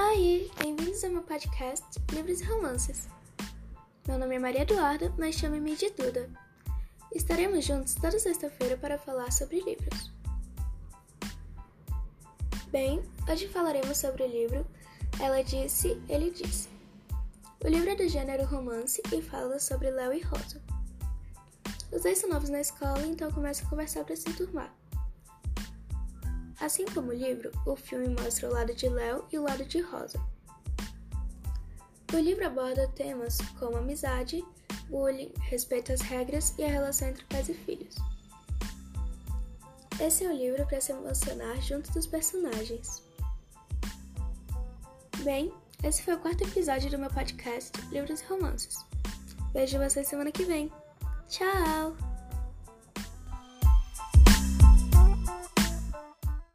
aí, bem-vindos ao meu podcast Livros e Romances. Meu nome é Maria Eduarda, mas chame-me de Duda. Estaremos juntos toda sexta-feira para falar sobre livros. Bem, hoje falaremos sobre o livro Ela Disse, Ele Disse. O livro é do gênero romance e fala sobre Léo e Rosa. Os dois são novos na escola, então começam a conversar para se enturmar. Assim como o livro, o filme mostra o lado de Léo e o lado de Rosa. O livro aborda temas como amizade, bullying, respeito às regras e a relação entre pais e filhos. Esse é o livro para se emocionar junto dos personagens. Bem, esse foi o quarto episódio do meu podcast Livros e Romances. Vejo vocês semana que vem. Tchau!